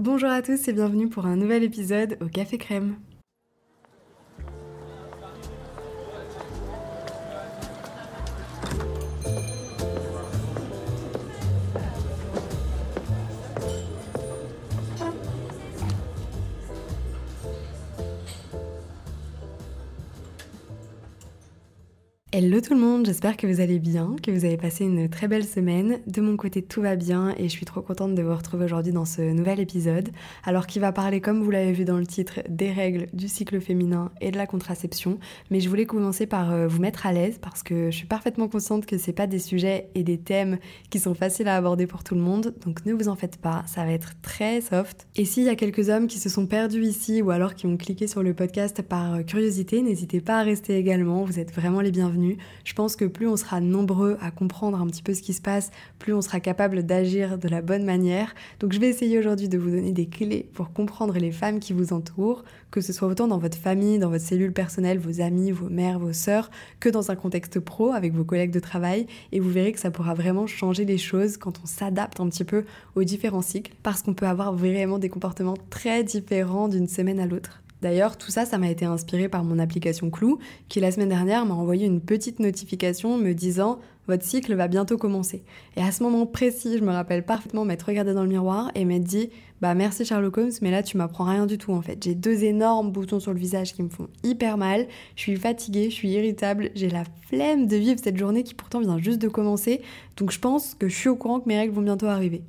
Bonjour à tous et bienvenue pour un nouvel épisode au Café Crème. Hello tout le monde, j'espère que vous allez bien, que vous avez passé une très belle semaine. De mon côté tout va bien et je suis trop contente de vous retrouver aujourd'hui dans ce nouvel épisode. Alors qui va parler comme vous l'avez vu dans le titre des règles du cycle féminin et de la contraception, mais je voulais commencer par euh, vous mettre à l'aise parce que je suis parfaitement consciente que c'est pas des sujets et des thèmes qui sont faciles à aborder pour tout le monde, donc ne vous en faites pas, ça va être très soft. Et s'il y a quelques hommes qui se sont perdus ici ou alors qui ont cliqué sur le podcast par euh, curiosité, n'hésitez pas à rester également, vous êtes vraiment les bienvenus. Je pense que plus on sera nombreux à comprendre un petit peu ce qui se passe, plus on sera capable d'agir de la bonne manière. Donc je vais essayer aujourd'hui de vous donner des clés pour comprendre les femmes qui vous entourent, que ce soit autant dans votre famille, dans votre cellule personnelle, vos amis, vos mères, vos sœurs, que dans un contexte pro avec vos collègues de travail. Et vous verrez que ça pourra vraiment changer les choses quand on s'adapte un petit peu aux différents cycles, parce qu'on peut avoir vraiment des comportements très différents d'une semaine à l'autre. D'ailleurs, tout ça, ça m'a été inspiré par mon application Clou, qui la semaine dernière m'a envoyé une petite notification me disant votre cycle va bientôt commencer. Et à ce moment précis, je me rappelle parfaitement m'être regardée dans le miroir et m'être dit bah merci Sherlock Holmes, mais là tu m'apprends rien du tout en fait. J'ai deux énormes boutons sur le visage qui me font hyper mal. Je suis fatiguée, je suis irritable, j'ai la flemme de vivre cette journée qui pourtant vient juste de commencer. Donc je pense que je suis au courant que mes règles vont bientôt arriver.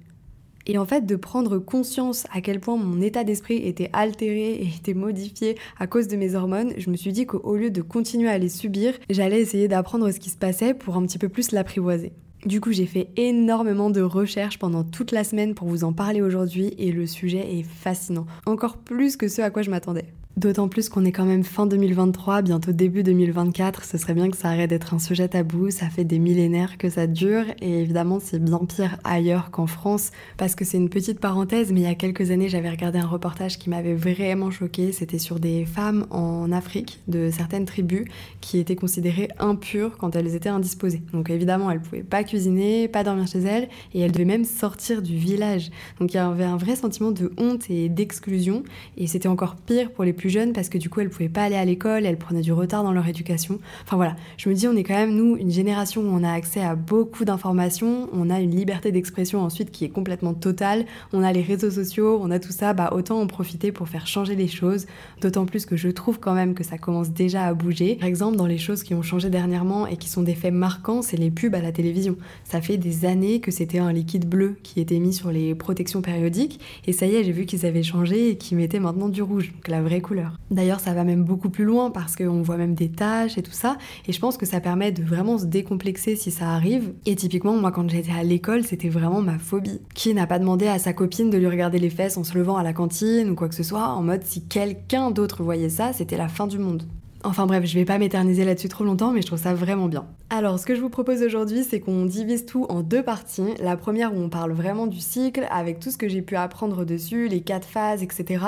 Et en fait, de prendre conscience à quel point mon état d'esprit était altéré et était modifié à cause de mes hormones, je me suis dit qu'au lieu de continuer à les subir, j'allais essayer d'apprendre ce qui se passait pour un petit peu plus l'apprivoiser. Du coup, j'ai fait énormément de recherches pendant toute la semaine pour vous en parler aujourd'hui et le sujet est fascinant, encore plus que ce à quoi je m'attendais. D'autant plus qu'on est quand même fin 2023, bientôt début 2024, ce serait bien que ça arrête d'être un sujet tabou, ça fait des millénaires que ça dure et évidemment c'est bien pire ailleurs qu'en France parce que c'est une petite parenthèse mais il y a quelques années j'avais regardé un reportage qui m'avait vraiment choqué, c'était sur des femmes en Afrique de certaines tribus qui étaient considérées impures quand elles étaient indisposées. Donc évidemment elles pouvaient pas cuisiner, pas dormir chez elles et elles devaient même sortir du village. Donc il y avait un vrai sentiment de honte et d'exclusion et c'était encore pire pour les plus jeunes parce que du coup elles pouvaient pas aller à l'école, elles prenaient du retard dans leur éducation. Enfin voilà, je me dis on est quand même nous une génération où on a accès à beaucoup d'informations, on a une liberté d'expression ensuite qui est complètement totale, on a les réseaux sociaux, on a tout ça, bah autant en profiter pour faire changer les choses, d'autant plus que je trouve quand même que ça commence déjà à bouger. Par exemple, dans les choses qui ont changé dernièrement et qui sont des faits marquants, c'est les pubs à la télévision. Ça fait des années que c'était un liquide bleu qui était mis sur les protections périodiques. Et ça y est, j'ai vu qu'ils avaient changé et qu'ils mettaient maintenant du rouge, donc la vraie D'ailleurs, ça va même beaucoup plus loin parce qu'on voit même des taches et tout ça. Et je pense que ça permet de vraiment se décomplexer si ça arrive. Et typiquement, moi, quand j'étais à l'école, c'était vraiment ma phobie. Qui n'a pas demandé à sa copine de lui regarder les fesses en se levant à la cantine ou quoi que ce soit, en mode si quelqu'un d'autre voyait ça, c'était la fin du monde. Enfin bref, je vais pas m'éterniser là-dessus trop longtemps, mais je trouve ça vraiment bien. Alors, ce que je vous propose aujourd'hui, c'est qu'on divise tout en deux parties. La première où on parle vraiment du cycle, avec tout ce que j'ai pu apprendre dessus, les quatre phases, etc.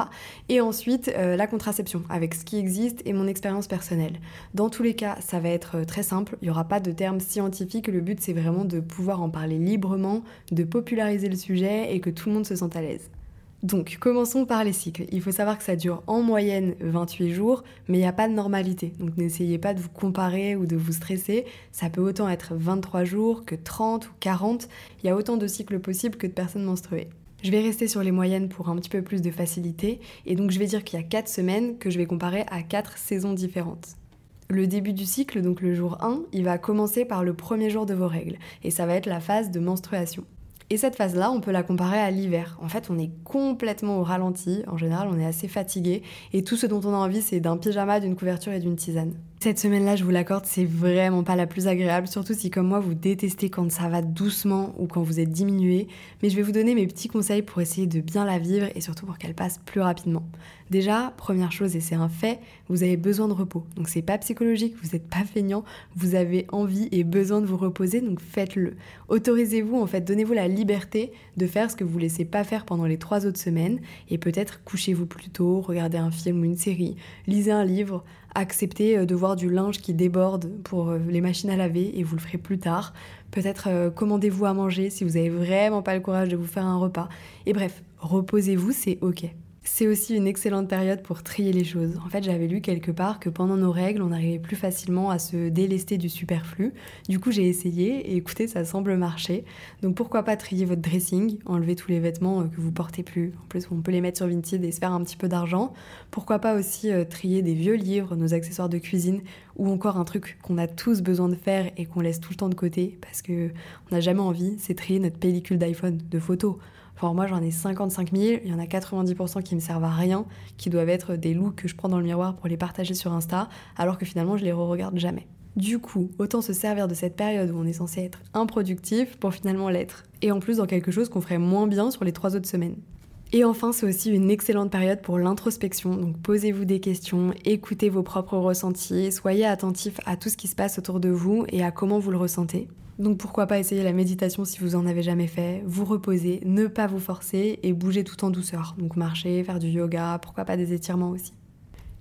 Et ensuite, euh, la contraception, avec ce qui existe et mon expérience personnelle. Dans tous les cas, ça va être euh, très simple, il n'y aura pas de termes scientifiques, le but c'est vraiment de pouvoir en parler librement, de populariser le sujet et que tout le monde se sente à l'aise. Donc, commençons par les cycles. Il faut savoir que ça dure en moyenne 28 jours, mais il n'y a pas de normalité. Donc, n'essayez pas de vous comparer ou de vous stresser. Ça peut autant être 23 jours que 30 ou 40. Il y a autant de cycles possibles que de personnes menstruées. Je vais rester sur les moyennes pour un petit peu plus de facilité. Et donc, je vais dire qu'il y a 4 semaines que je vais comparer à 4 saisons différentes. Le début du cycle, donc le jour 1, il va commencer par le premier jour de vos règles. Et ça va être la phase de menstruation. Et cette phase-là, on peut la comparer à l'hiver. En fait, on est complètement au ralenti. En général, on est assez fatigué. Et tout ce dont on a envie, c'est d'un pyjama, d'une couverture et d'une tisane. Cette semaine-là, je vous l'accorde, c'est vraiment pas la plus agréable, surtout si comme moi vous détestez quand ça va doucement ou quand vous êtes diminué. Mais je vais vous donner mes petits conseils pour essayer de bien la vivre et surtout pour qu'elle passe plus rapidement. Déjà, première chose, et c'est un fait, vous avez besoin de repos. Donc c'est pas psychologique, vous n'êtes pas feignant, vous avez envie et besoin de vous reposer, donc faites-le. Autorisez-vous, en fait, donnez-vous la liberté de faire ce que vous laissez pas faire pendant les trois autres semaines et peut-être couchez-vous plus tôt, regardez un film ou une série, lisez un livre, accepter euh, de voir du linge qui déborde pour euh, les machines à laver et vous le ferez plus tard. Peut-être euh, commandez-vous à manger si vous avez vraiment pas le courage de vous faire un repas. Et bref, reposez-vous, c'est ok. C'est aussi une excellente période pour trier les choses. En fait, j'avais lu quelque part que pendant nos règles, on arrivait plus facilement à se délester du superflu. Du coup, j'ai essayé et écoutez, ça semble marcher. Donc pourquoi pas trier votre dressing, enlever tous les vêtements euh, que vous portez plus. En plus, on peut les mettre sur Vinted et se faire un petit peu d'argent. Pourquoi pas aussi euh, trier des vieux livres, nos accessoires de cuisine ou encore un truc qu'on a tous besoin de faire et qu'on laisse tout le temps de côté parce que on n'a jamais envie, c'est trier notre pellicule d'iPhone de photos. Enfin, moi, j'en ai 55 000, il y en a 90% qui me servent à rien, qui doivent être des looks que je prends dans le miroir pour les partager sur Insta, alors que finalement, je les re-regarde jamais. Du coup, autant se servir de cette période où on est censé être improductif pour finalement l'être. Et en plus dans quelque chose qu'on ferait moins bien sur les trois autres semaines. Et enfin, c'est aussi une excellente période pour l'introspection. Donc posez-vous des questions, écoutez vos propres ressentis, soyez attentif à tout ce qui se passe autour de vous et à comment vous le ressentez. Donc pourquoi pas essayer la méditation si vous en avez jamais fait, vous reposer, ne pas vous forcer et bouger tout en douceur. Donc marcher, faire du yoga, pourquoi pas des étirements aussi.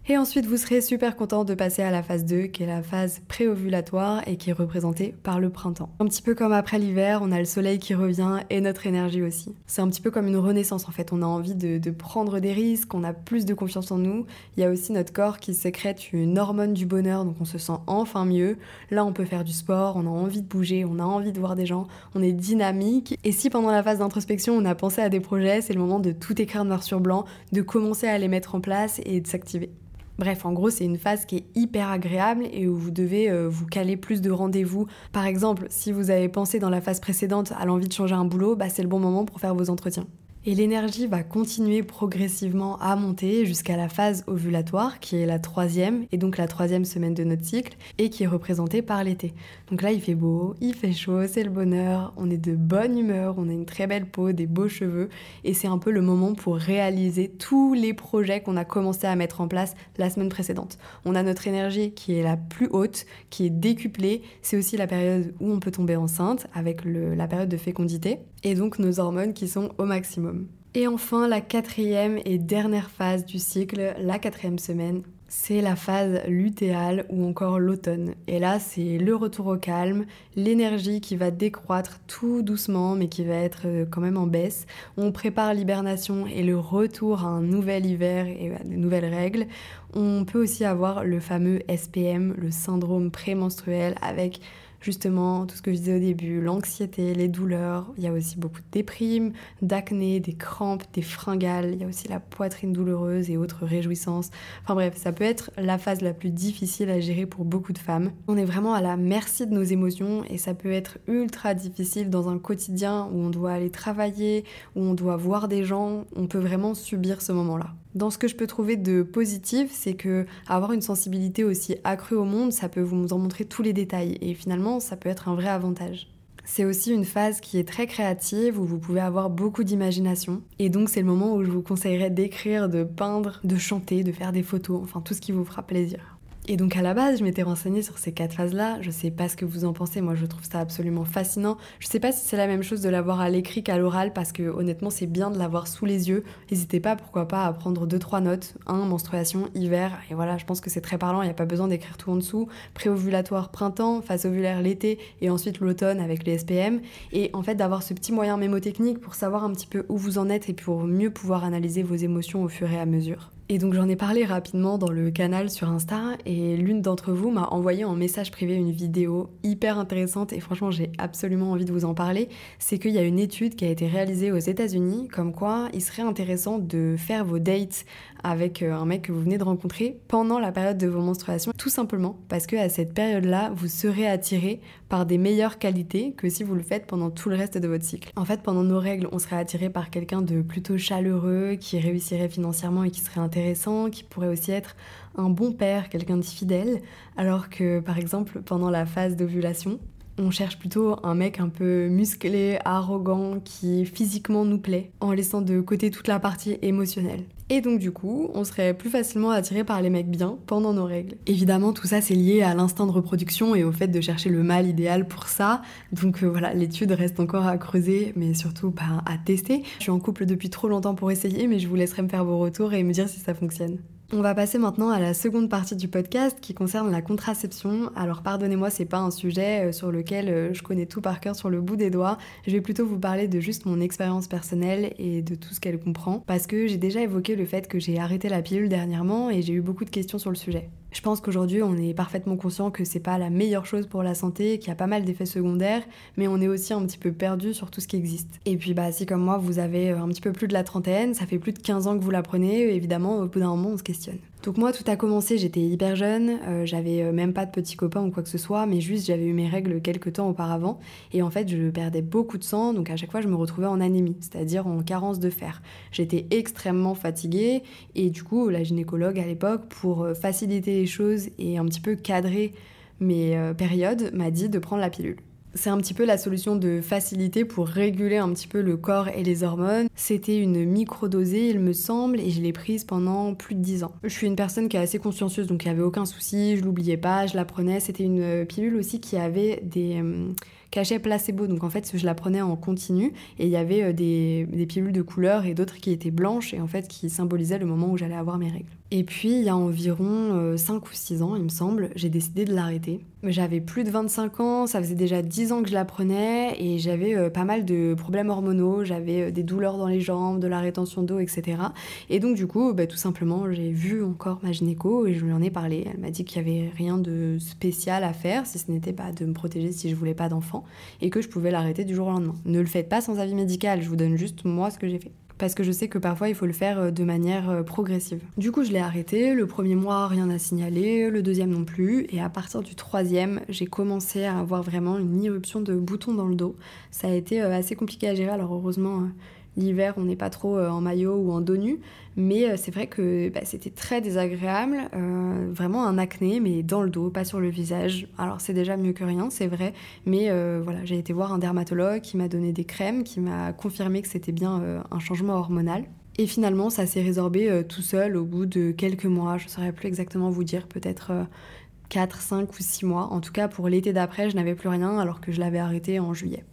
Et ensuite, vous serez super content de passer à la phase 2, qui est la phase préovulatoire et qui est représentée par le printemps. Un petit peu comme après l'hiver, on a le soleil qui revient et notre énergie aussi. C'est un petit peu comme une renaissance en fait. On a envie de, de, prendre des risques, on a plus de confiance en nous. Il y a aussi notre corps qui sécrète une hormone du bonheur, donc on se sent enfin mieux. Là, on peut faire du sport, on a envie de bouger, on a envie de voir des gens, on est dynamique. Et si pendant la phase d'introspection, on a pensé à des projets, c'est le moment de tout écrire noir sur blanc, de commencer à les mettre en place et de s'activer. Bref, en gros, c'est une phase qui est hyper agréable et où vous devez euh, vous caler plus de rendez-vous. Par exemple, si vous avez pensé dans la phase précédente à l'envie de changer un boulot, bah, c'est le bon moment pour faire vos entretiens. Et l'énergie va continuer progressivement à monter jusqu'à la phase ovulatoire, qui est la troisième, et donc la troisième semaine de notre cycle, et qui est représentée par l'été. Donc là, il fait beau, il fait chaud, c'est le bonheur, on est de bonne humeur, on a une très belle peau, des beaux cheveux, et c'est un peu le moment pour réaliser tous les projets qu'on a commencé à mettre en place la semaine précédente. On a notre énergie qui est la plus haute, qui est décuplée, c'est aussi la période où on peut tomber enceinte, avec la période de fécondité, et donc nos hormones qui sont au maximum. Et enfin, la quatrième et dernière phase du cycle, la quatrième semaine, c'est la phase lutéale ou encore l'automne. Et là, c'est le retour au calme, l'énergie qui va décroître tout doucement, mais qui va être euh, quand même en baisse. On prépare l'hibernation et le retour à un nouvel hiver et à de nouvelles règles. On peut aussi avoir le fameux SPM, le syndrome prémenstruel, avec justement tout ce que je disais au début, l'anxiété, les douleurs. Il y a aussi beaucoup de déprimes, d'acné, des crampes, des fringales. Il y a aussi la poitrine douloureuse et autres réjouissances. Enfin bref, ça peut être la phase la plus difficile à gérer pour beaucoup de femmes. On est vraiment à la merci de nos émotions et ça peut être ultra difficile dans un quotidien où on doit aller travailler, où on doit voir des gens. On peut vraiment subir ce moment-là. Dans ce que je peux trouver de positif, c'est que avoir une sensibilité aussi accrue au monde, ça peut vous en montrer tous les détails et finalement, ça peut être un vrai avantage. C'est aussi une phase qui est très créative où vous pouvez avoir beaucoup d'imagination et donc c'est le moment où je vous conseillerais d'écrire, de peindre, de chanter, de faire des photos, enfin tout ce qui vous fera plaisir. Et donc à la base, je m'étais renseignée sur ces quatre phases-là. Je sais pas ce que vous en pensez. Moi, je trouve ça absolument fascinant. Je sais pas si c'est la même chose de l'avoir à l'écrit qu'à l'oral parce que honnêtement, c'est bien de l'avoir sous les yeux. N'hésitez pas, pourquoi pas, à prendre deux trois notes. Un, menstruation, hiver. Et voilà, je pense que c'est très parlant. Il n'y a pas besoin d'écrire tout en dessous. Préovulatoire, printemps, phase ovulaire, l'été, et ensuite l'automne avec les SPM. Et en fait, d'avoir ce petit moyen mémotechnique pour savoir un petit peu où vous en êtes et pour mieux pouvoir analyser vos émotions au fur et à mesure. Et donc j'en ai parlé rapidement dans le canal sur Insta et l'une d'entre vous m'a envoyé en message privé une vidéo hyper intéressante et franchement j'ai absolument envie de vous en parler. C'est qu'il y a une étude qui a été réalisée aux États-Unis comme quoi il serait intéressant de faire vos dates avec euh, un mec que vous venez de rencontrer pendant la période de vos menstruations, tout simplement parce que à cette période-là, vous serez attiré par des meilleures qualités que si vous le faites pendant tout le reste de votre cycle. En fait, pendant nos règles, on serait attiré par quelqu'un de plutôt chaleureux, qui réussirait financièrement et qui serait intéressant, qui pourrait aussi être un bon père, quelqu'un de fidèle, alors que par exemple pendant la phase d'ovulation, on cherche plutôt un mec un peu musclé, arrogant, qui physiquement nous plaît, en laissant de côté toute la partie émotionnelle. Et donc du coup, on serait plus facilement attiré par les mecs bien pendant nos règles. Évidemment, tout ça c'est lié à l'instinct de reproduction et au fait de chercher le mâle idéal pour ça. Donc euh, voilà, l'étude reste encore à creuser, mais surtout bah, à tester. Je suis en couple depuis trop longtemps pour essayer, mais je vous laisserai me faire vos retours et me dire si ça fonctionne. On va passer maintenant à la seconde partie du podcast qui concerne la contraception. Alors pardonnez-moi, c'est pas un sujet euh, sur lequel euh, je connais tout par cœur sur le bout des doigts. Je vais plutôt vous parler de juste mon expérience personnelle et de tout ce qu'elle comprend parce que j'ai déjà évoqué le fait que j'ai arrêté la pilule dernièrement et j'ai eu beaucoup de questions sur le sujet. Je pense qu'aujourd'hui, on est parfaitement conscient que c'est pas la meilleure chose pour la santé, qu'il y a pas mal d'effets secondaires, mais on est aussi un petit peu perdu sur tout ce qui existe. Et puis, bah, si comme moi, vous avez euh, un petit peu plus de la trentaine, ça fait plus de 15 ans que vous la prenez, évidemment, au bout d'un moment, on se questionne. Donc moi, tout a commencé, j'étais hyper jeune, euh, j'avais euh, même pas de petits copains ou quoi que ce soit, mais juste j'avais eu mes règles quelques temps auparavant, et en fait je perdais beaucoup de sang, donc à chaque fois je me retrouvais en anémie, c'est-à-dire en carence de fer. J'étais extrêmement fatiguée, et du coup la gynécologue à l'époque, pour euh, faciliter les choses et un petit peu cadrer mes périodes, m'a dit de prendre la pilule. C'est un petit peu la solution de facilité pour réguler un petit peu le corps et les hormones. C'était une microdosée, il me semble, et je l'ai prise pendant plus de 10 ans. Je suis une personne qui est assez consciencieuse, donc il n'y avait aucun souci, je l'oubliais pas, je la prenais. C'était une pilule aussi qui avait des euh, cachets placebo, donc en fait je la prenais en continu, et il y avait euh, des, pilules de couleur et d'autres qui étaient blanches, et en fait qui symbolisaient le moment où j'allais avoir mes règles. Et puis, il y a environ 5 euh, ou 6 ans, il me semble, j'ai décidé de l'arrêter. J'avais plus de 25 ans, ça faisait déjà 10 ans que je la prenais et j'avais euh, pas mal de problèmes hormonaux, j'avais euh, des douleurs dans les jambes, de la rétention d'eau, etc. Et donc, du coup, bah, tout simplement, j'ai vu encore ma gynéco et je lui en ai parlé. Elle m'a dit qu'il n'y avait rien de spécial à faire, si ce n'était pas de me protéger si je voulais pas d'enfant et que je pouvais l'arrêter du jour au lendemain. Ne le faites pas sans avis médical, je vous donne juste moi ce que j'ai fait parce que je sais que parfois il faut le faire euh, de manière euh, progressive. Du coup, je l'ai arrêté. Le premier mois, rien à signaler, le deuxième non plus. Et à partir du troisième, j'ai commencé à avoir vraiment une irruption de boutons dans le dos. Ça a été euh, assez compliqué à gérer. Alors heureusement, L'hiver, on n'est pas trop euh, en maillot ou en dos nu, mais euh, c'est vrai que bah, c'était très désagréable, euh, vraiment un acné, mais dans le dos, pas sur le visage. Alors c'est déjà mieux que rien, c'est vrai, mais voilà, j'ai été voir un dermatologue qui m'a donné des crèmes, qui m'a confirmé que c'était bien un changement hormonal. Et finalement, ça s'est résorbé tout seul au bout de quelques mois, je ne saurais plus exactement vous dire, peut-être 4, 5 ou 6 mois. En tout cas, pour l'été d'après, je n'avais plus rien alors que je l'avais arrêté en juillet.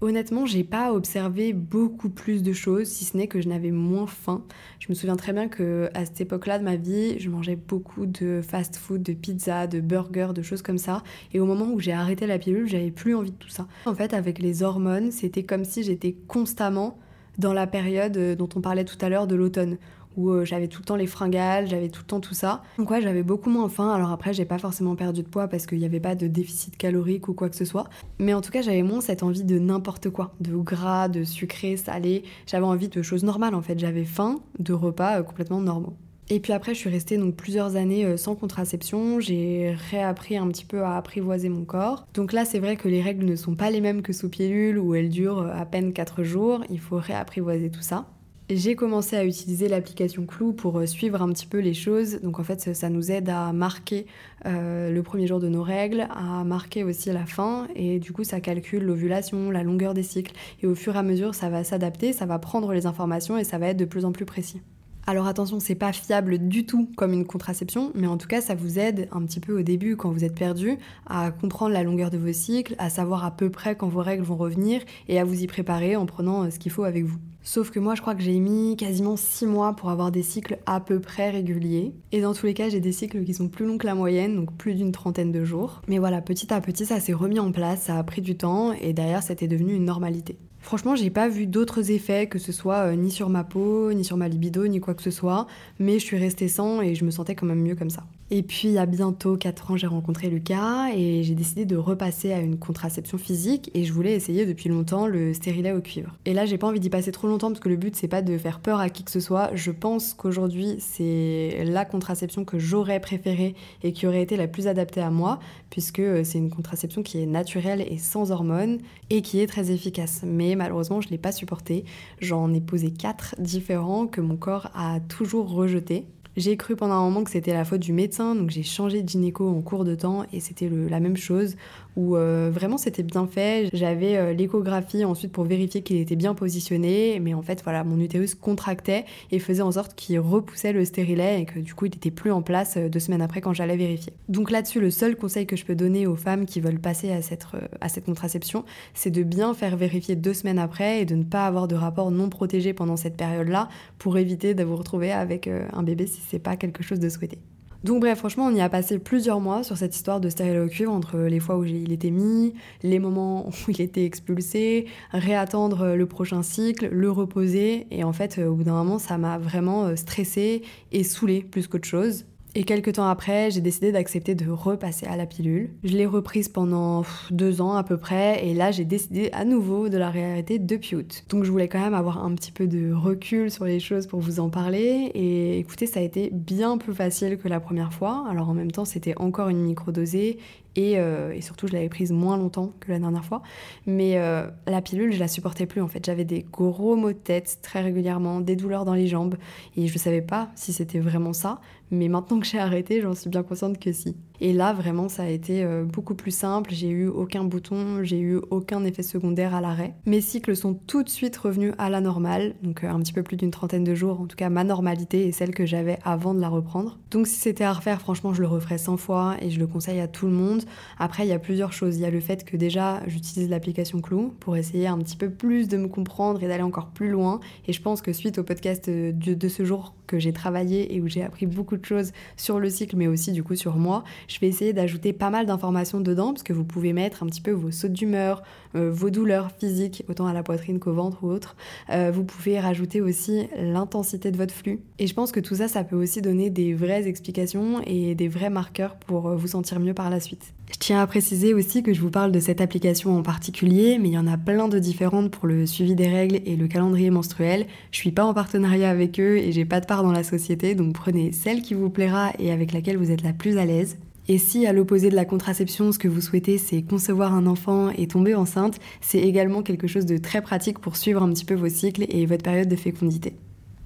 Honnêtement, j'ai pas observé beaucoup plus de choses, si ce n'est que je n'avais moins faim. Je me souviens très bien que à cette époque-là de ma vie, je mangeais beaucoup de fast-food, de pizza, de burgers, de choses comme ça. Et au moment où j'ai arrêté la pilule, j'avais plus envie de tout ça. En fait, avec les hormones, c'était comme si j'étais constamment dans la période dont on parlait tout à l'heure de l'automne, où euh, j'avais tout le temps les fringales, j'avais tout le temps tout ça. Donc ouais, j'avais beaucoup moins faim. Alors après, j'ai pas forcément perdu de poids parce qu'il n'y avait pas de déficit calorique ou quoi que ce soit. Mais en tout cas, j'avais moins cette envie de n'importe quoi, de gras, de sucré, salé. J'avais envie de choses normales en fait. J'avais faim de repas euh, complètement normaux. Et puis après, je suis restée donc plusieurs années euh, sans contraception. J'ai réappris un petit peu à apprivoiser mon corps. Donc là, c'est vrai que les règles ne sont pas les mêmes que sous pilule où elles durent à peine 4 jours. Il faut réapprivoiser tout ça j'ai commencé à utiliser l'application Clou pour euh, suivre un petit peu les choses. Donc en fait, ça nous aide à marquer euh, le premier jour de nos règles, à marquer aussi la fin. Et du coup, ça calcule l'ovulation, la longueur des cycles. Et au fur et à mesure, ça va s'adapter, ça va prendre les informations et ça va être de plus en plus précis. Alors attention, c'est pas fiable du tout comme une contraception, mais en tout cas, ça vous aide un petit peu au début quand vous êtes perdu à comprendre la longueur de vos cycles, à savoir à peu près quand vos règles vont revenir et à vous y préparer en prenant euh, ce qu'il faut avec vous. Sauf que moi, je crois que j'ai mis quasiment 6 mois pour avoir des cycles à peu près réguliers. Et dans tous les cas, j'ai des cycles qui sont plus longs que la moyenne, donc plus d'une trentaine de jours. Mais voilà, petit à petit, ça s'est remis en place, ça a pris du temps, et derrière, c'était devenu une normalité. Franchement, j'ai pas vu d'autres effets, que ce soit euh, ni sur ma peau, ni sur ma libido, ni quoi que ce soit, mais je suis restée sans et je me sentais quand même mieux comme ça. Et puis, a bientôt 4 ans, j'ai rencontré Lucas et j'ai décidé de repasser à une contraception physique et je voulais essayer depuis longtemps le stérilet au cuivre. Et là, j'ai pas envie d'y passer trop longtemps parce que le but, c'est pas de faire peur à qui que ce soit. Je pense qu'aujourd'hui, c'est la contraception que j'aurais préférée et qui aurait été la plus adaptée à moi, puisque euh, c'est une contraception qui est naturelle et sans hormones et qui est très efficace. Mais malheureusement, je l'ai pas supportée. J'en ai posé 4 différents que mon corps a toujours rejetés J'ai cru pendant un moment que c'était la faute du médecin, donc j'ai changé de gynéco en cours de temps et c'était la même chose où euh, vraiment c'était bien fait. J'avais euh, l'échographie ensuite pour vérifier qu'il était bien positionné, mais en fait voilà, mon utérus contractait et faisait en sorte qu'il repoussait le stérilet et que du coup il n'était plus en place euh, deux semaines après quand j'allais vérifier. Donc là-dessus, le seul conseil que je peux donner aux femmes qui veulent passer à cette, à cette contraception, c'est de bien faire vérifier deux semaines après et de ne pas avoir de rapport non protégé pendant cette période-là pour éviter de vous retrouver avec un bébé si c'est pas quelque chose de souhaité. Donc bref, franchement, on y a passé plusieurs mois sur cette histoire de cuivre entre les fois où il était mis, les moments où il était expulsé, réattendre le prochain cycle, le reposer. Et en fait, au bout d'un moment, ça m'a vraiment euh, stressée et saoulée plus qu'autre chose. Et quelques temps après, j'ai décidé d'accepter de repasser à la pilule. Je l'ai reprise pendant deux ans à peu près, et là j'ai décidé à nouveau de la réarrêter depuis août. Donc je voulais quand même avoir un petit peu de recul sur les choses pour vous en parler, et écoutez, ça a été bien plus facile que la première fois. Alors en même temps, c'était encore une microdosée, euh, et, surtout, je l'avais prise moins longtemps que la dernière fois. Mais euh, la pilule, je la supportais plus en fait. J'avais des gros maux de tête très régulièrement, des douleurs dans les jambes. Et je savais pas si c'était vraiment ça. Mais maintenant que j'ai arrêté, j'en suis bien consciente que si. Et là, vraiment, ça a été euh, beaucoup plus simple. J'ai eu aucun bouton, j'ai eu aucun effet secondaire à l'arrêt. Mes cycles sont tout de suite revenus à la normale, donc un petit peu plus d'une trentaine de jours. En tout cas, ma normalité est celle que j'avais avant de la reprendre. Donc si c'était à refaire, franchement, je le referais 100 fois et je le conseille à tout le monde. Après, il y a plusieurs choses. Il y a le fait que déjà, j'utilise l'application Clou pour essayer un petit peu plus de me comprendre et d'aller encore plus loin. Et je pense que suite au podcast de, de ce jour que j'ai travaillé et où j'ai appris beaucoup de choses sur le cycle, mais aussi du coup sur moi, je vais essayer d'ajouter pas mal d'informations dedans, parce que vous pouvez mettre un petit peu vos sautes d'humeur, euh, vos douleurs physiques, autant à la poitrine qu'au ventre ou autre. Euh, vous pouvez rajouter aussi l'intensité de votre flux. Et je pense que tout ça, ça peut aussi donner des vraies explications et des vrais marqueurs pour euh, vous sentir mieux par la suite. Je tiens à préciser aussi que je vous parle de cette application en particulier, mais il y en a plein de différentes pour le suivi des règles et le calendrier menstruel. Je suis pas en partenariat avec eux et j'ai pas de part dans la société, donc prenez celle qui vous plaira et avec laquelle vous êtes la plus à l'aise. Et si à l'opposé de la contraception, ce que vous souhaitez, c'est concevoir un enfant et tomber enceinte, c'est également quelque chose de très pratique pour suivre un petit peu vos cycles et votre période de fécondité.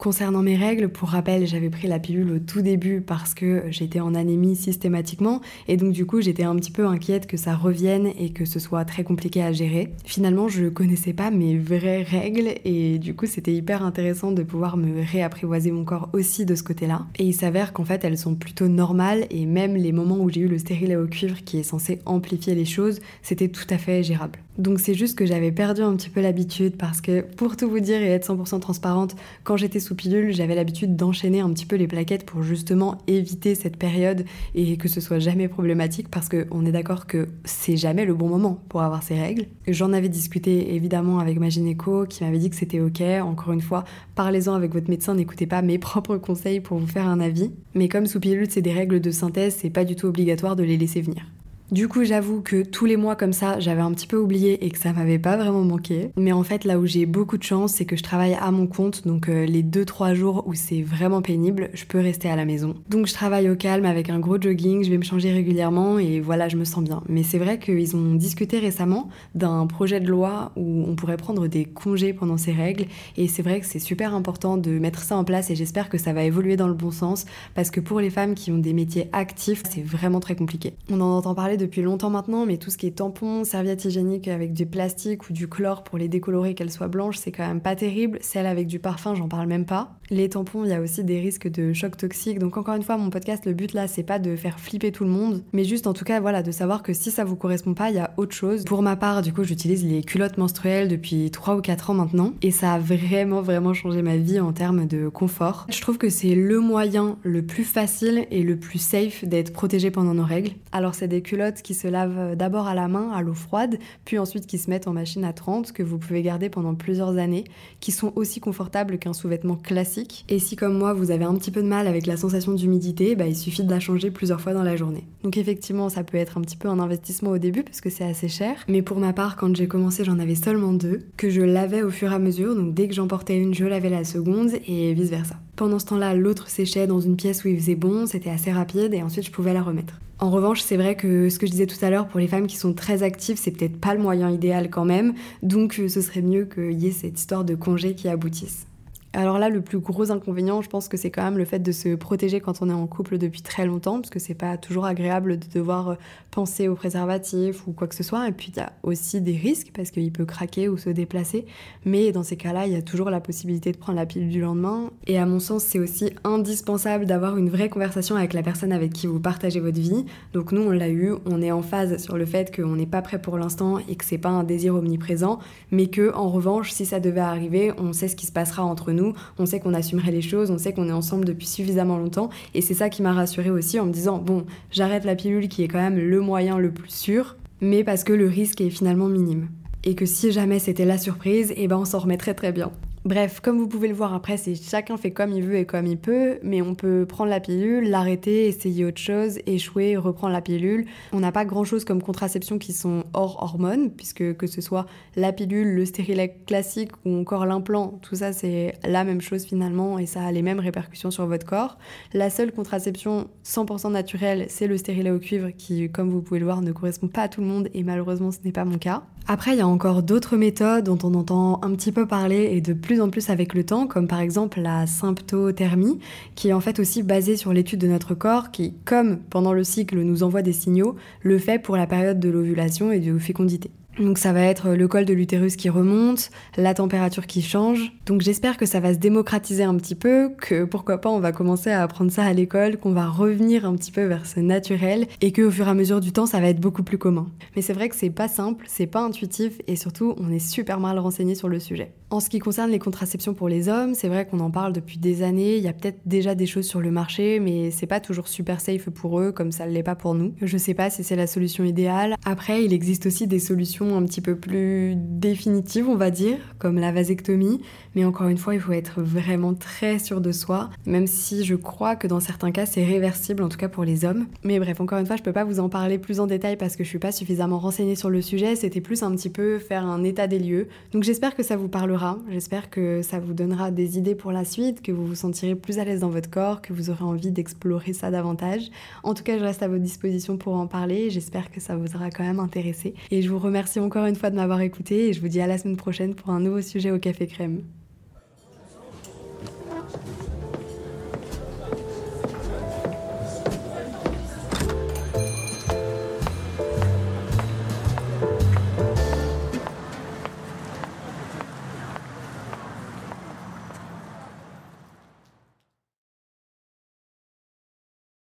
Concernant mes règles, pour rappel, j'avais pris la pilule au tout début parce que j'étais en anémie systématiquement et donc du coup j'étais un petit peu inquiète que ça revienne et que ce soit très compliqué à gérer. Finalement, je connaissais pas mes vraies règles et du coup c'était hyper intéressant de pouvoir me réapprivoiser mon corps aussi de ce côté-là. Et il s'avère qu'en fait elles sont plutôt normales et même les moments où j'ai eu le stérilet au cuivre qui est censé amplifier les choses, c'était tout à fait gérable. Donc c'est juste que j'avais perdu un petit peu l'habitude parce que pour tout vous dire et être 100% transparente, quand j'étais sous pilule, j'avais l'habitude d'enchaîner un petit peu les plaquettes pour justement éviter cette période et que ce soit jamais problématique parce qu'on est d'accord que c'est jamais le bon moment pour avoir ces règles. J'en avais discuté évidemment avec ma gynéco qui m'avait dit que c'était ok. Encore une fois, parlez-en avec votre médecin, n'écoutez pas mes propres conseils pour vous faire un avis. Mais comme sous pilule c'est des règles de synthèse, c'est pas du tout obligatoire de les laisser venir. Du coup, j'avoue que tous les mois comme ça, j'avais un petit peu oublié et que ça m'avait pas vraiment manqué. Mais en fait, là où j'ai beaucoup de chance, c'est que je travaille à mon compte, donc euh, les 2-3 jours où c'est vraiment pénible, je peux rester à la maison. Donc je travaille au calme avec un gros jogging, je vais me changer régulièrement et voilà, je me sens bien. Mais c'est vrai qu'ils ont discuté récemment d'un projet de loi où on pourrait prendre des congés pendant ces règles et c'est vrai que c'est super important de mettre ça en place et j'espère que ça va évoluer dans le bon sens parce que pour les femmes qui ont des métiers actifs, c'est vraiment très compliqué. On en entend parler depuis longtemps maintenant, mais tout ce qui est tampons, serviettes hygiéniques avec du plastique ou du chlore pour les décolorer qu'elles soient blanches, c'est quand même pas terrible. Celles avec du parfum, j'en parle même pas. Les tampons, il y a aussi des risques de choc toxique. Donc encore une fois, mon podcast, le but là, c'est pas de faire flipper tout le monde, mais juste en tout cas, voilà, de savoir que si ça vous correspond pas, il y a autre chose. Pour ma part, du coup, j'utilise les culottes menstruelles depuis 3 ou 4 ans maintenant, et ça a vraiment, vraiment changé ma vie en termes de confort. Je trouve que c'est le moyen le plus facile et le plus safe d'être protégé pendant nos règles. Alors c'est des culottes qui se lavent d'abord à la main à l'eau froide, puis ensuite qui se mettent en machine à 30, que vous pouvez garder pendant plusieurs années, qui sont aussi confortables qu'un sous-vêtement classique. Et si comme moi vous avez un petit peu de mal avec la sensation d'humidité, bah, il suffit de la changer plusieurs fois dans la journée. Donc effectivement ça peut être un petit peu un investissement au début parce que c'est assez cher, mais pour ma part quand j'ai commencé j'en avais seulement deux, que je lavais au fur et à mesure, donc dès que j'en portais une je lavais la seconde et vice versa. Pendant ce temps-là l'autre séchait dans une pièce où il faisait bon, c'était assez rapide et ensuite je pouvais la remettre. En revanche, c'est vrai que ce que je disais tout à l'heure, pour les femmes qui sont très actives, c'est peut-être pas le moyen idéal quand même, donc euh, ce serait mieux qu'il y ait cette histoire de congé qui aboutisse. Alors là, le plus gros inconvénient, je pense que c'est quand même le fait de se protéger quand on est en couple depuis très longtemps, parce que c'est pas toujours agréable de devoir euh, penser au préservatif ou quoi que ce soit. Et puis il y a aussi des risques parce qu'il peut craquer ou se déplacer. Mais dans ces cas-là, il y a toujours la possibilité de prendre la pilule du lendemain. Et à mon sens, c'est aussi indispensable d'avoir une vraie conversation avec la personne avec qui vous partagez votre vie. Donc nous, on l'a eu, on est en phase sur le fait qu'on n'est pas prêt pour l'instant et que c'est pas un désir omniprésent, mais que en revanche, si ça devait arriver, on sait ce qui se passera entre nous, on sait qu'on assumerait les choses, on sait qu'on est ensemble depuis suffisamment longtemps. Et c'est ça qui m'a rassurée aussi en me disant, bon, j'arrête la pilule qui est quand même le moyen le plus sûr, mais parce que le risque est finalement minime. Et que si jamais c'était la surprise, eh ben on s'en remettrait très bien. Bref, comme vous pouvez le voir après, c'est chacun fait comme il veut et comme il peut, mais on peut prendre la pilule, l'arrêter, essayer autre chose, échouer, reprendre la pilule. On n'a pas grand chose comme contraception qui sont hors hormones, puisque que ce soit la pilule, le stérilet classique ou encore l'implant, tout ça c'est la même chose finalement et ça a les mêmes répercussions sur votre corps. La seule contraception 100% naturelle, c'est le stérilet au cuivre qui, comme vous pouvez le voir, ne correspond pas à tout le monde et malheureusement ce n'est pas mon cas. Après, il y a encore d'autres méthodes dont on entend un petit peu parler et de plus en plus avec le temps, comme par exemple la symptothermie, qui est en fait aussi basée sur l'étude de notre corps, qui, comme pendant le cycle nous envoie des signaux, le fait pour la période de l'ovulation et de fécondité. Donc ça va être le col de l'utérus qui remonte, la température qui change. Donc j'espère que ça va se démocratiser un petit peu, que pourquoi pas on va commencer à apprendre ça à l'école, qu'on va revenir un petit peu vers ce naturel et que au fur et à mesure du temps ça va être beaucoup plus commun. Mais c'est vrai que c'est pas simple, c'est pas intuitif et surtout on est super mal renseigné sur le sujet. En ce qui concerne les contraceptions pour les hommes, c'est vrai qu'on en parle depuis des années, il y a peut-être déjà des choses sur le marché mais c'est pas toujours super safe pour eux comme ça l'est pas pour nous. Je sais pas si c'est la solution idéale. Après, il existe aussi des solutions un petit peu plus définitives, on va dire, comme la vasectomie. Mais encore une fois, il faut être vraiment très sûr de soi, même si je crois que dans certains cas, c'est réversible, en tout cas pour les hommes. Mais bref, encore une fois, je peux pas vous en parler plus en détail parce que je suis pas suffisamment renseignée sur le sujet. C'était plus un petit peu faire un état des lieux. Donc j'espère que ça vous parlera. J'espère que ça vous donnera des idées pour la suite, que vous vous sentirez plus à l'aise dans votre corps, que vous aurez envie d'explorer ça davantage. En tout cas, je reste à votre disposition pour en parler. J'espère que ça vous aura quand même intéressé. Et je vous remercie encore une fois de m'avoir écouté et je vous dis à la semaine prochaine pour un nouveau sujet au Café Crème.